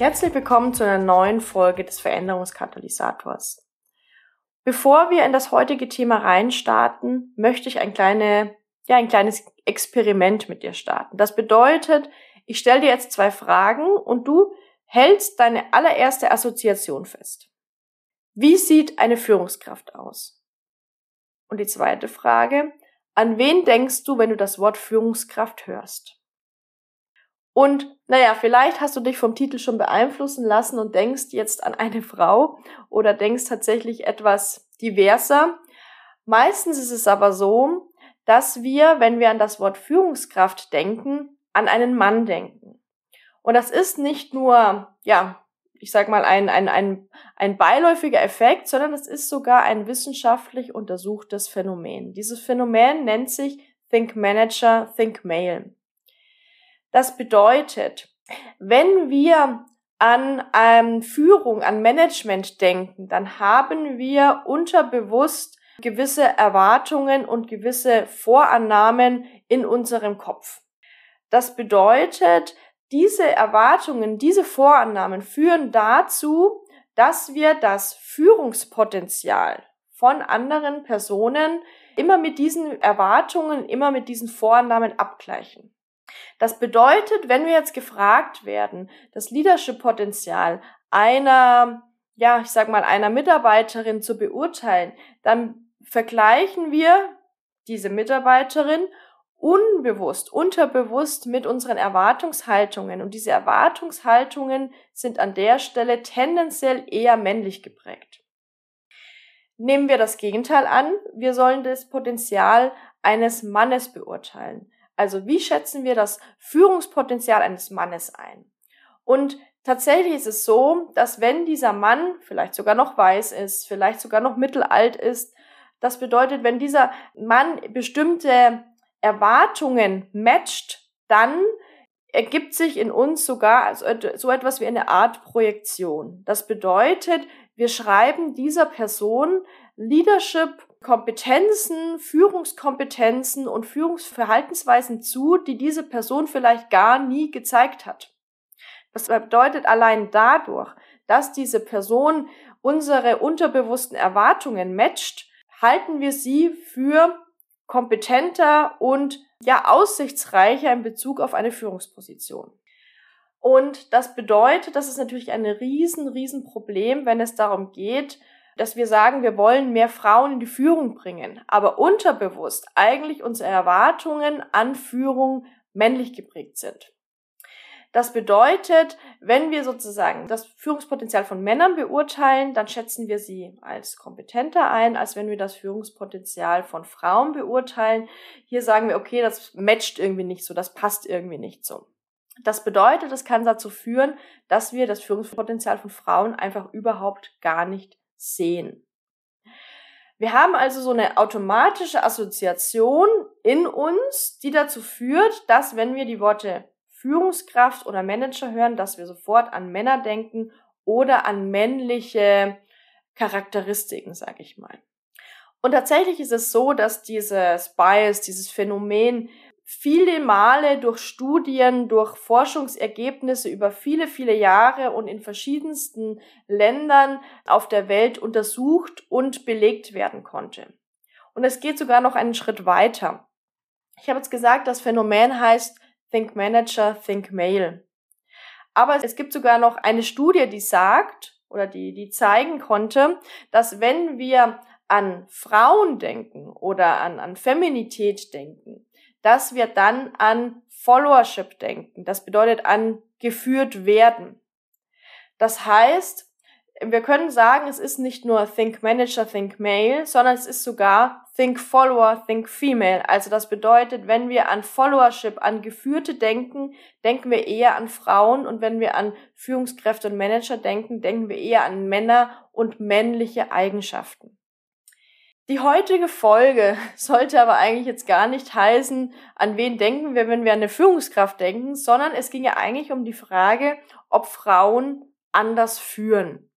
Herzlich willkommen zu einer neuen Folge des Veränderungskatalysators. Bevor wir in das heutige Thema reinstarten, möchte ich ein, kleine, ja, ein kleines Experiment mit dir starten. Das bedeutet, ich stelle dir jetzt zwei Fragen und du hältst deine allererste Assoziation fest. Wie sieht eine Führungskraft aus? Und die zweite Frage, an wen denkst du, wenn du das Wort Führungskraft hörst? Und naja, vielleicht hast du dich vom Titel schon beeinflussen lassen und denkst jetzt an eine Frau oder denkst tatsächlich etwas diverser. Meistens ist es aber so, dass wir, wenn wir an das Wort Führungskraft denken, an einen Mann denken. Und das ist nicht nur, ja, ich sag mal, ein, ein, ein, ein beiläufiger Effekt, sondern es ist sogar ein wissenschaftlich untersuchtes Phänomen. Dieses Phänomen nennt sich Think Manager, Think Male. Das bedeutet, wenn wir an ähm, Führung, an Management denken, dann haben wir unterbewusst gewisse Erwartungen und gewisse Vorannahmen in unserem Kopf. Das bedeutet, diese Erwartungen, diese Vorannahmen führen dazu, dass wir das Führungspotenzial von anderen Personen immer mit diesen Erwartungen, immer mit diesen Vorannahmen abgleichen. Das bedeutet, wenn wir jetzt gefragt werden, das Leadership-Potenzial einer, ja, ich sag mal, einer Mitarbeiterin zu beurteilen, dann vergleichen wir diese Mitarbeiterin unbewusst, unterbewusst mit unseren Erwartungshaltungen. Und diese Erwartungshaltungen sind an der Stelle tendenziell eher männlich geprägt. Nehmen wir das Gegenteil an, wir sollen das Potenzial eines Mannes beurteilen. Also wie schätzen wir das Führungspotenzial eines Mannes ein? Und tatsächlich ist es so, dass wenn dieser Mann vielleicht sogar noch weiß ist, vielleicht sogar noch mittelalt ist, das bedeutet, wenn dieser Mann bestimmte Erwartungen matcht, dann ergibt sich in uns sogar so etwas wie eine Art Projektion. Das bedeutet, wir schreiben dieser Person Leadership Kompetenzen, Führungskompetenzen und Führungsverhaltensweisen zu, die diese Person vielleicht gar nie gezeigt hat. Das bedeutet allein dadurch, dass diese Person unsere unterbewussten Erwartungen matcht, halten wir sie für kompetenter und ja aussichtsreicher in Bezug auf eine Führungsposition. Und das bedeutet, das ist natürlich ein riesen, riesen Problem, wenn es darum geht, dass wir sagen, wir wollen mehr Frauen in die Führung bringen, aber unterbewusst eigentlich unsere Erwartungen an Führung männlich geprägt sind. Das bedeutet, wenn wir sozusagen das Führungspotenzial von Männern beurteilen, dann schätzen wir sie als kompetenter ein, als wenn wir das Führungspotenzial von Frauen beurteilen. Hier sagen wir, okay, das matcht irgendwie nicht so, das passt irgendwie nicht so. Das bedeutet, es kann dazu führen, dass wir das Führungspotenzial von Frauen einfach überhaupt gar nicht sehen. Wir haben also so eine automatische Assoziation in uns, die dazu führt, dass wenn wir die Worte Führungskraft oder Manager hören, dass wir sofort an Männer denken oder an männliche Charakteristiken, sage ich mal. Und tatsächlich ist es so, dass dieses Bias, dieses Phänomen viele Male durch Studien, durch Forschungsergebnisse über viele, viele Jahre und in verschiedensten Ländern auf der Welt untersucht und belegt werden konnte. Und es geht sogar noch einen Schritt weiter. Ich habe jetzt gesagt, das Phänomen heißt Think Manager, Think Male. Aber es gibt sogar noch eine Studie, die sagt oder die, die zeigen konnte, dass wenn wir an Frauen denken oder an, an Feminität denken, dass wir dann an Followership denken. Das bedeutet an geführt werden. Das heißt, wir können sagen, es ist nicht nur Think Manager, Think Male, sondern es ist sogar Think Follower, Think Female. Also das bedeutet, wenn wir an Followership, an Geführte denken, denken wir eher an Frauen und wenn wir an Führungskräfte und Manager denken, denken wir eher an Männer und männliche Eigenschaften. Die heutige Folge sollte aber eigentlich jetzt gar nicht heißen, an wen denken wir, wenn wir an eine Führungskraft denken, sondern es ging ja eigentlich um die Frage, ob Frauen anders führen.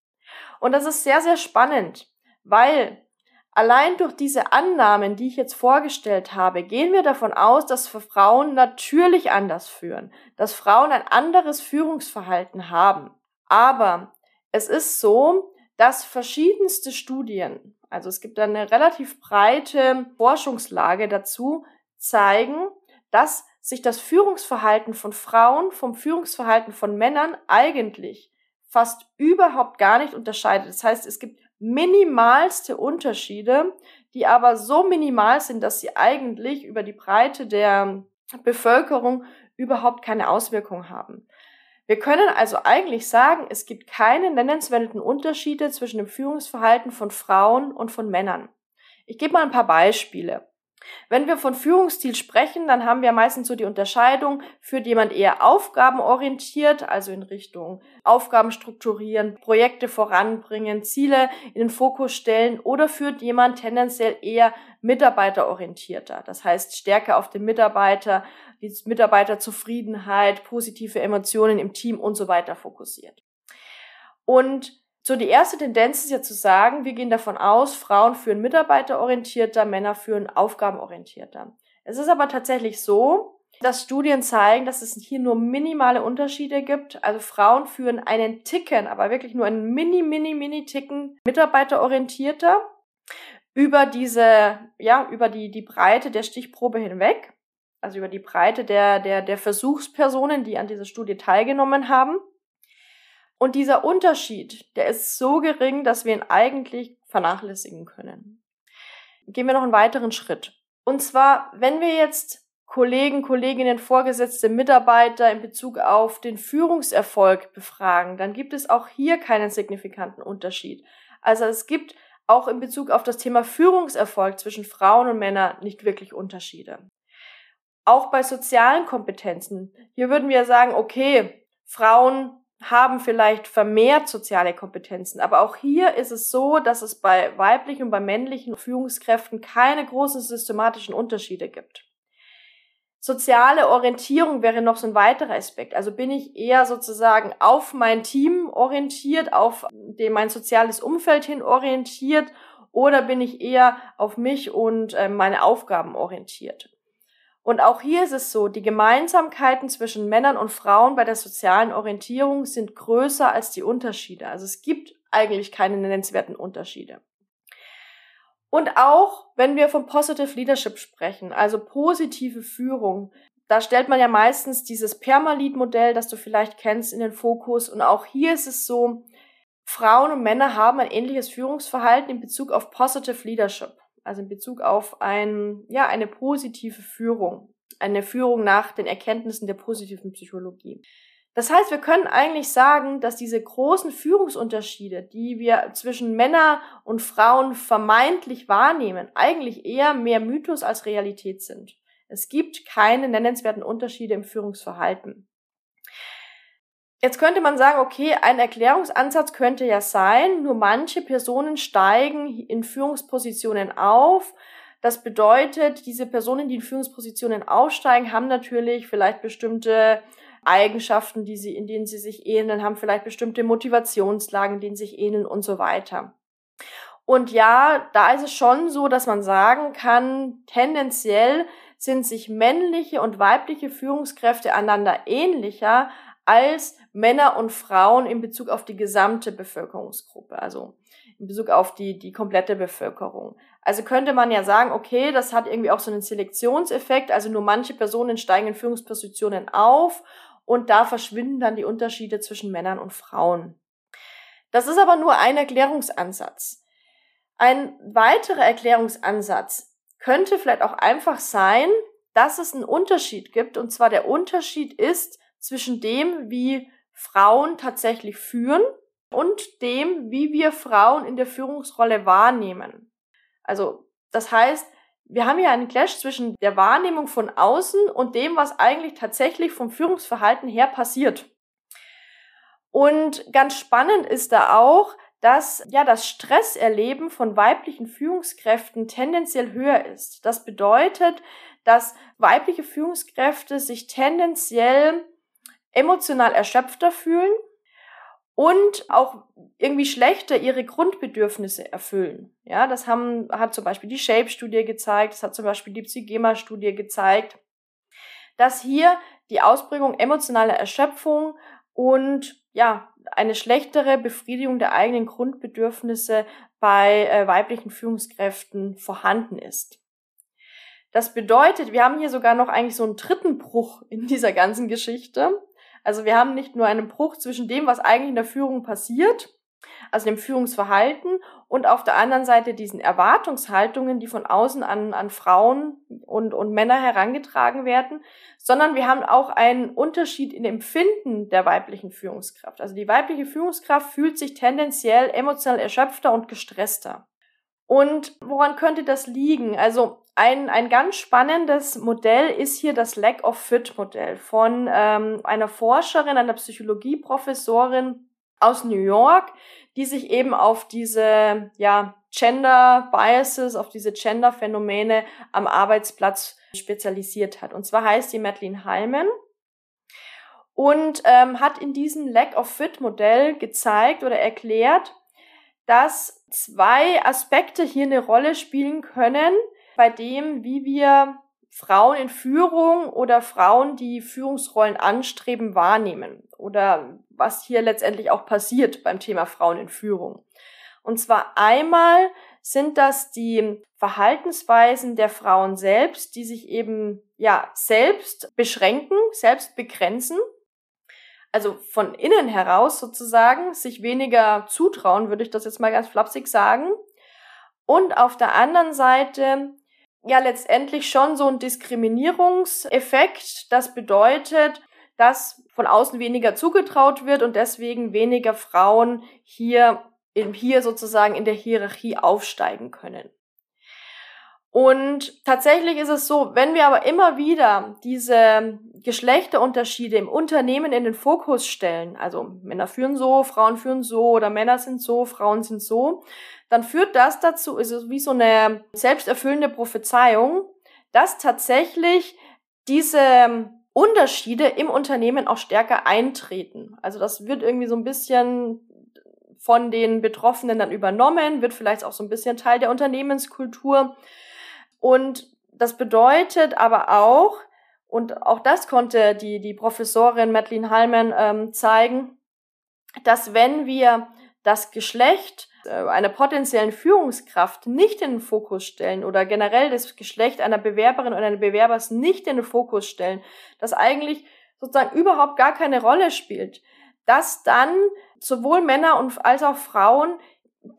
Und das ist sehr, sehr spannend, weil allein durch diese Annahmen, die ich jetzt vorgestellt habe, gehen wir davon aus, dass für Frauen natürlich anders führen, dass Frauen ein anderes Führungsverhalten haben. Aber es ist so, dass verschiedenste Studien, also es gibt eine relativ breite Forschungslage dazu, zeigen, dass sich das Führungsverhalten von Frauen vom Führungsverhalten von Männern eigentlich fast überhaupt gar nicht unterscheidet. Das heißt, es gibt minimalste Unterschiede, die aber so minimal sind, dass sie eigentlich über die Breite der Bevölkerung überhaupt keine Auswirkung haben. Wir können also eigentlich sagen, es gibt keine nennenswerten Unterschiede zwischen dem Führungsverhalten von Frauen und von Männern. Ich gebe mal ein paar Beispiele. Wenn wir von Führungsstil sprechen, dann haben wir meistens so die Unterscheidung, führt jemand eher aufgabenorientiert, also in Richtung Aufgaben strukturieren, Projekte voranbringen, Ziele in den Fokus stellen oder führt jemand tendenziell eher mitarbeiterorientierter, das heißt stärker auf den Mitarbeiter, die Mitarbeiterzufriedenheit, positive Emotionen im Team und so weiter fokussiert. Und so, die erste Tendenz ist ja zu sagen, wir gehen davon aus, Frauen führen mitarbeiterorientierter, Männer führen aufgabenorientierter. Es ist aber tatsächlich so, dass Studien zeigen, dass es hier nur minimale Unterschiede gibt. Also Frauen führen einen Ticken, aber wirklich nur einen mini, mini, mini Ticken mitarbeiterorientierter über diese, ja, über die, die Breite der Stichprobe hinweg. Also über die Breite der, der, der Versuchspersonen, die an dieser Studie teilgenommen haben. Und dieser Unterschied, der ist so gering, dass wir ihn eigentlich vernachlässigen können. Gehen wir noch einen weiteren Schritt. Und zwar, wenn wir jetzt Kollegen, Kolleginnen, Vorgesetzte, Mitarbeiter in Bezug auf den Führungserfolg befragen, dann gibt es auch hier keinen signifikanten Unterschied. Also es gibt auch in Bezug auf das Thema Führungserfolg zwischen Frauen und Männern nicht wirklich Unterschiede. Auch bei sozialen Kompetenzen. Hier würden wir sagen, okay, Frauen haben vielleicht vermehrt soziale Kompetenzen. Aber auch hier ist es so, dass es bei weiblichen und bei männlichen Führungskräften keine großen systematischen Unterschiede gibt. Soziale Orientierung wäre noch so ein weiterer Aspekt. Also bin ich eher sozusagen auf mein Team orientiert, auf dem mein soziales Umfeld hin orientiert oder bin ich eher auf mich und äh, meine Aufgaben orientiert? Und auch hier ist es so, die Gemeinsamkeiten zwischen Männern und Frauen bei der sozialen Orientierung sind größer als die Unterschiede. Also es gibt eigentlich keine nennenswerten Unterschiede. Und auch wenn wir von Positive Leadership sprechen, also positive Führung, da stellt man ja meistens dieses Permalit-Modell, das du vielleicht kennst, in den Fokus. Und auch hier ist es so, Frauen und Männer haben ein ähnliches Führungsverhalten in Bezug auf Positive Leadership also in Bezug auf ein, ja, eine positive Führung, eine Führung nach den Erkenntnissen der positiven Psychologie. Das heißt, wir können eigentlich sagen, dass diese großen Führungsunterschiede, die wir zwischen Männer und Frauen vermeintlich wahrnehmen, eigentlich eher mehr Mythos als Realität sind. Es gibt keine nennenswerten Unterschiede im Führungsverhalten. Jetzt könnte man sagen, okay, ein Erklärungsansatz könnte ja sein, nur manche Personen steigen in Führungspositionen auf. Das bedeutet, diese Personen, die in Führungspositionen aufsteigen, haben natürlich vielleicht bestimmte Eigenschaften, die sie, in denen sie sich ähneln, haben vielleicht bestimmte Motivationslagen, in denen sie sich ähneln und so weiter. Und ja, da ist es schon so, dass man sagen kann, tendenziell sind sich männliche und weibliche Führungskräfte einander ähnlicher, als Männer und Frauen in Bezug auf die gesamte Bevölkerungsgruppe, also in Bezug auf die, die komplette Bevölkerung. Also könnte man ja sagen, okay, das hat irgendwie auch so einen Selektionseffekt, also nur manche Personen steigen in Führungspositionen auf und da verschwinden dann die Unterschiede zwischen Männern und Frauen. Das ist aber nur ein Erklärungsansatz. Ein weiterer Erklärungsansatz könnte vielleicht auch einfach sein, dass es einen Unterschied gibt, und zwar der Unterschied ist, zwischen dem, wie Frauen tatsächlich führen und dem, wie wir Frauen in der Führungsrolle wahrnehmen. Also, das heißt, wir haben hier einen Clash zwischen der Wahrnehmung von außen und dem, was eigentlich tatsächlich vom Führungsverhalten her passiert. Und ganz spannend ist da auch, dass ja das Stresserleben von weiblichen Führungskräften tendenziell höher ist. Das bedeutet, dass weibliche Führungskräfte sich tendenziell emotional erschöpfter fühlen und auch irgendwie schlechter ihre Grundbedürfnisse erfüllen. Ja, das haben, hat zum Beispiel die Shape-Studie gezeigt, das hat zum Beispiel die Psygema-Studie gezeigt, dass hier die Ausprägung emotionaler Erschöpfung und ja, eine schlechtere Befriedigung der eigenen Grundbedürfnisse bei äh, weiblichen Führungskräften vorhanden ist. Das bedeutet, wir haben hier sogar noch eigentlich so einen dritten Bruch in dieser ganzen Geschichte. Also wir haben nicht nur einen Bruch zwischen dem, was eigentlich in der Führung passiert, also dem Führungsverhalten und auf der anderen Seite diesen Erwartungshaltungen, die von außen an, an Frauen und, und Männer herangetragen werden, sondern wir haben auch einen Unterschied in Empfinden der weiblichen Führungskraft. Also die weibliche Führungskraft fühlt sich tendenziell emotional erschöpfter und gestresster. Und woran könnte das liegen? Also ein, ein ganz spannendes Modell ist hier das Lack of Fit Modell von ähm, einer Forscherin, einer Psychologieprofessorin aus New York, die sich eben auf diese ja, Gender Biases, auf diese Gender Phänomene am Arbeitsplatz spezialisiert hat. Und zwar heißt sie Madeline Hyman und ähm, hat in diesem Lack of Fit Modell gezeigt oder erklärt, dass zwei Aspekte hier eine Rolle spielen können, bei dem, wie wir Frauen in Führung oder Frauen, die Führungsrollen anstreben, wahrnehmen oder was hier letztendlich auch passiert beim Thema Frauen in Führung. Und zwar einmal sind das die Verhaltensweisen der Frauen selbst, die sich eben ja selbst beschränken, selbst begrenzen, also von innen heraus sozusagen sich weniger zutrauen, würde ich das jetzt mal ganz flapsig sagen. Und auf der anderen Seite ja letztendlich schon so ein Diskriminierungseffekt. Das bedeutet, dass von außen weniger zugetraut wird und deswegen weniger Frauen hier, hier sozusagen in der Hierarchie aufsteigen können. Und tatsächlich ist es so, wenn wir aber immer wieder diese Geschlechterunterschiede im Unternehmen in den Fokus stellen, also Männer führen so, Frauen führen so oder Männer sind so, Frauen sind so, dann führt das dazu, ist es wie so eine selbsterfüllende Prophezeiung, dass tatsächlich diese Unterschiede im Unternehmen auch stärker eintreten. Also das wird irgendwie so ein bisschen von den Betroffenen dann übernommen, wird vielleicht auch so ein bisschen Teil der Unternehmenskultur. Und das bedeutet aber auch, und auch das konnte die, die Professorin Madeline Hallman ähm, zeigen, dass wenn wir das Geschlecht äh, einer potenziellen Führungskraft nicht in den Fokus stellen oder generell das Geschlecht einer Bewerberin oder eines Bewerbers nicht in den Fokus stellen, das eigentlich sozusagen überhaupt gar keine Rolle spielt, dass dann sowohl Männer als auch Frauen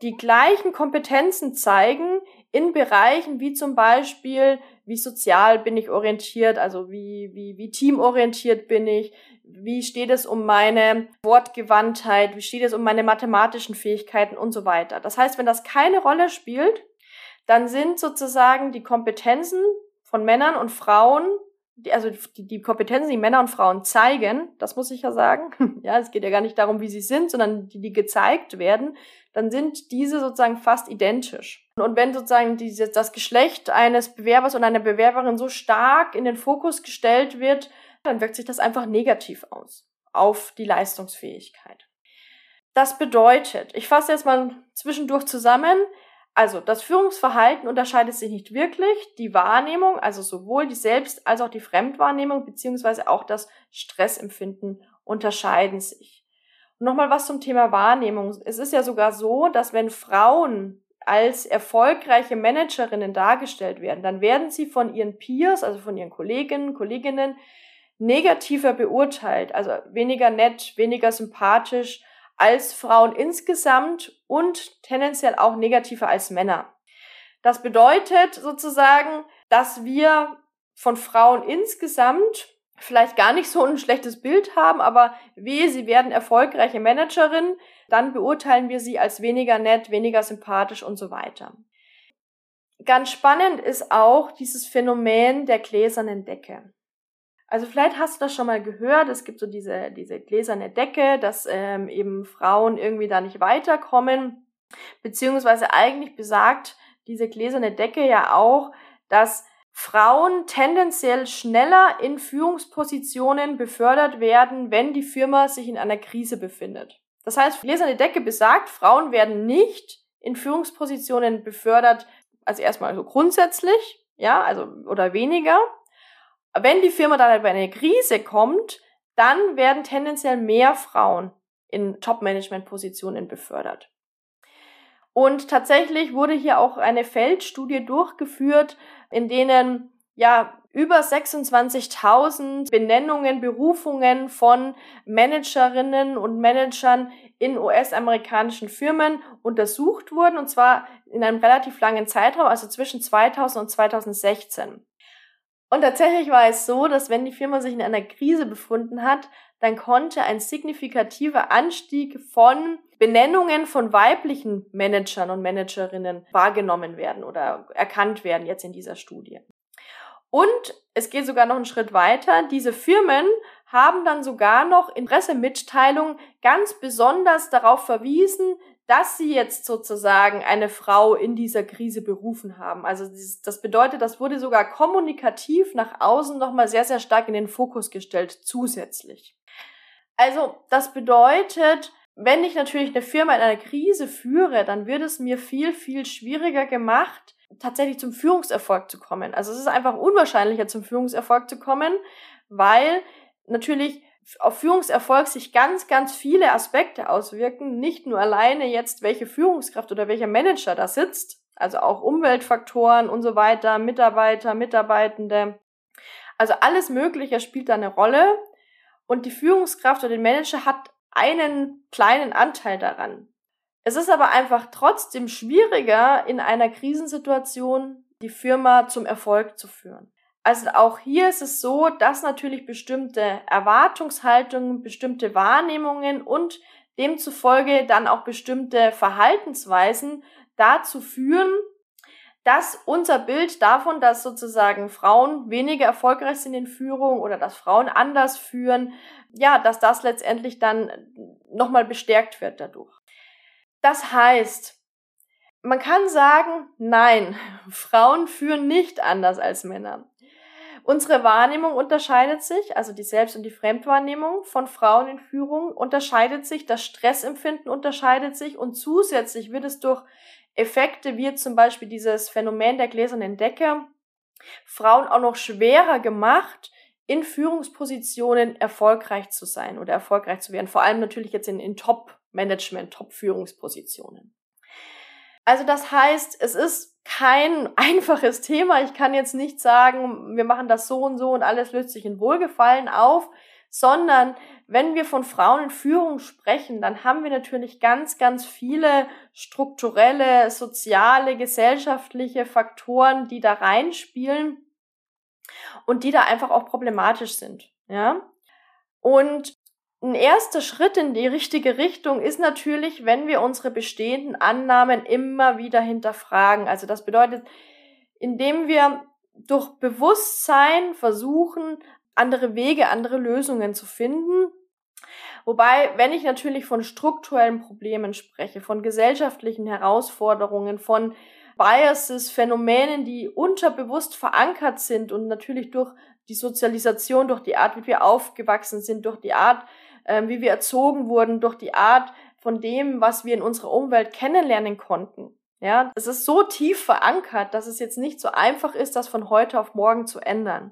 die gleichen Kompetenzen zeigen in Bereichen wie zum Beispiel, wie sozial bin ich orientiert, also wie, wie, wie teamorientiert bin ich, wie steht es um meine Wortgewandtheit, wie steht es um meine mathematischen Fähigkeiten und so weiter. Das heißt, wenn das keine Rolle spielt, dann sind sozusagen die Kompetenzen von Männern und Frauen, die, also die, die Kompetenzen, die Männer und Frauen zeigen, das muss ich ja sagen, ja, es geht ja gar nicht darum, wie sie sind, sondern die, die gezeigt werden, dann sind diese sozusagen fast identisch. Und wenn sozusagen diese, das Geschlecht eines Bewerbers und einer Bewerberin so stark in den Fokus gestellt wird, dann wirkt sich das einfach negativ aus auf die Leistungsfähigkeit. Das bedeutet, ich fasse jetzt mal zwischendurch zusammen, also das Führungsverhalten unterscheidet sich nicht wirklich, die Wahrnehmung, also sowohl die Selbst- als auch die Fremdwahrnehmung beziehungsweise auch das Stressempfinden unterscheiden sich. Und nochmal was zum Thema Wahrnehmung. Es ist ja sogar so, dass wenn Frauen als erfolgreiche Managerinnen dargestellt werden, dann werden sie von ihren Peers, also von ihren Kolleginnen, Kolleginnen, negativer beurteilt, also weniger nett, weniger sympathisch als Frauen insgesamt und tendenziell auch negativer als Männer. Das bedeutet sozusagen, dass wir von Frauen insgesamt vielleicht gar nicht so ein schlechtes Bild haben, aber wehe, sie werden erfolgreiche Managerin, dann beurteilen wir sie als weniger nett, weniger sympathisch und so weiter. Ganz spannend ist auch dieses Phänomen der gläsernen Decke. Also vielleicht hast du das schon mal gehört, es gibt so diese, diese gläserne Decke, dass ähm, eben Frauen irgendwie da nicht weiterkommen, beziehungsweise eigentlich besagt diese gläserne Decke ja auch, dass Frauen tendenziell schneller in Führungspositionen befördert werden, wenn die Firma sich in einer Krise befindet. Das heißt, gläserne Decke besagt, Frauen werden nicht in Führungspositionen befördert, also erstmal so grundsätzlich, ja, also oder weniger. Wenn die Firma dann aber in eine Krise kommt, dann werden tendenziell mehr Frauen in Top-Management-Positionen befördert. Und tatsächlich wurde hier auch eine Feldstudie durchgeführt, in denen ja über 26.000 Benennungen, Berufungen von Managerinnen und Managern in US-amerikanischen Firmen untersucht wurden, und zwar in einem relativ langen Zeitraum, also zwischen 2000 und 2016. Und tatsächlich war es so, dass wenn die Firma sich in einer Krise befunden hat, dann konnte ein signifikativer Anstieg von Benennungen von weiblichen Managern und Managerinnen wahrgenommen werden oder erkannt werden jetzt in dieser Studie. Und es geht sogar noch einen Schritt weiter. Diese Firmen haben dann sogar noch in Pressemitteilungen ganz besonders darauf verwiesen, dass sie jetzt sozusagen eine Frau in dieser Krise berufen haben. Also das bedeutet, das wurde sogar kommunikativ nach außen nochmal sehr, sehr stark in den Fokus gestellt, zusätzlich. Also das bedeutet, wenn ich natürlich eine Firma in einer Krise führe, dann wird es mir viel, viel schwieriger gemacht, tatsächlich zum Führungserfolg zu kommen. Also es ist einfach unwahrscheinlicher, zum Führungserfolg zu kommen, weil natürlich auf Führungserfolg sich ganz, ganz viele Aspekte auswirken. Nicht nur alleine jetzt, welche Führungskraft oder welcher Manager da sitzt, also auch Umweltfaktoren und so weiter, Mitarbeiter, Mitarbeitende. Also alles Mögliche spielt da eine Rolle. Und die Führungskraft oder der Manager hat einen kleinen Anteil daran. Es ist aber einfach trotzdem schwieriger, in einer Krisensituation die Firma zum Erfolg zu führen. Also auch hier ist es so, dass natürlich bestimmte Erwartungshaltungen, bestimmte Wahrnehmungen und demzufolge dann auch bestimmte Verhaltensweisen dazu führen, dass unser Bild davon, dass sozusagen Frauen weniger erfolgreich sind in Führung oder dass Frauen anders führen, ja, dass das letztendlich dann nochmal bestärkt wird dadurch. Das heißt, man kann sagen, nein, Frauen führen nicht anders als Männer. Unsere Wahrnehmung unterscheidet sich, also die Selbst- und die Fremdwahrnehmung von Frauen in Führung unterscheidet sich, das Stressempfinden unterscheidet sich und zusätzlich wird es durch Effekte wie zum Beispiel dieses Phänomen der gläsernen Decke Frauen auch noch schwerer gemacht, in Führungspositionen erfolgreich zu sein oder erfolgreich zu werden. Vor allem natürlich jetzt in, in Top-Management, Top-Führungspositionen. Also das heißt, es ist kein einfaches Thema. Ich kann jetzt nicht sagen, wir machen das so und so und alles löst sich in Wohlgefallen auf, sondern wenn wir von Frauen in Führung sprechen, dann haben wir natürlich ganz, ganz viele strukturelle, soziale, gesellschaftliche Faktoren, die da reinspielen und die da einfach auch problematisch sind, ja. Und ein erster Schritt in die richtige Richtung ist natürlich, wenn wir unsere bestehenden Annahmen immer wieder hinterfragen. Also das bedeutet, indem wir durch Bewusstsein versuchen, andere Wege, andere Lösungen zu finden. Wobei, wenn ich natürlich von strukturellen Problemen spreche, von gesellschaftlichen Herausforderungen, von Biases, Phänomenen, die unterbewusst verankert sind und natürlich durch die Sozialisation, durch die Art, wie wir aufgewachsen sind, durch die Art, äh, wie wir erzogen wurden, durch die Art von dem, was wir in unserer Umwelt kennenlernen konnten. Ja, es ist so tief verankert, dass es jetzt nicht so einfach ist, das von heute auf morgen zu ändern.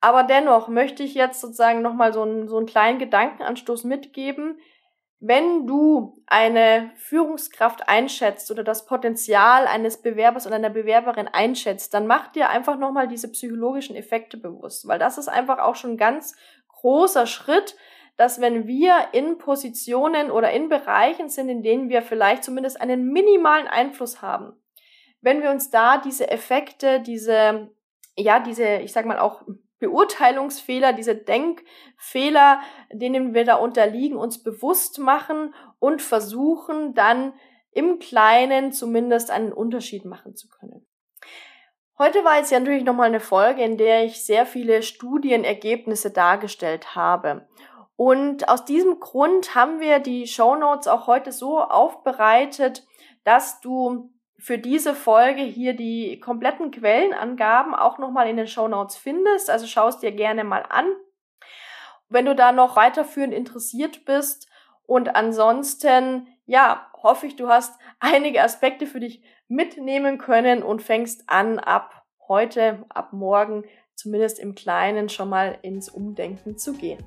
Aber dennoch möchte ich jetzt sozusagen nochmal so einen, so einen kleinen Gedankenanstoß mitgeben, wenn du eine Führungskraft einschätzt oder das Potenzial eines Bewerbers oder einer Bewerberin einschätzt, dann mach dir einfach nochmal diese psychologischen Effekte bewusst, weil das ist einfach auch schon ein ganz großer Schritt, dass wenn wir in Positionen oder in Bereichen sind, in denen wir vielleicht zumindest einen minimalen Einfluss haben, wenn wir uns da diese Effekte, diese, ja, diese, ich sag mal auch Beurteilungsfehler, diese Denkfehler, denen wir da unterliegen, uns bewusst machen und versuchen dann im Kleinen zumindest einen Unterschied machen zu können. Heute war jetzt ja natürlich nochmal eine Folge, in der ich sehr viele Studienergebnisse dargestellt habe. Und aus diesem Grund haben wir die Show Notes auch heute so aufbereitet, dass du für diese Folge hier die kompletten Quellenangaben auch nochmal in den Show Notes findest. Also schaust dir gerne mal an. Wenn du da noch weiterführend interessiert bist und ansonsten, ja, hoffe ich, du hast einige Aspekte für dich mitnehmen können und fängst an, ab heute, ab morgen, zumindest im Kleinen schon mal ins Umdenken zu gehen.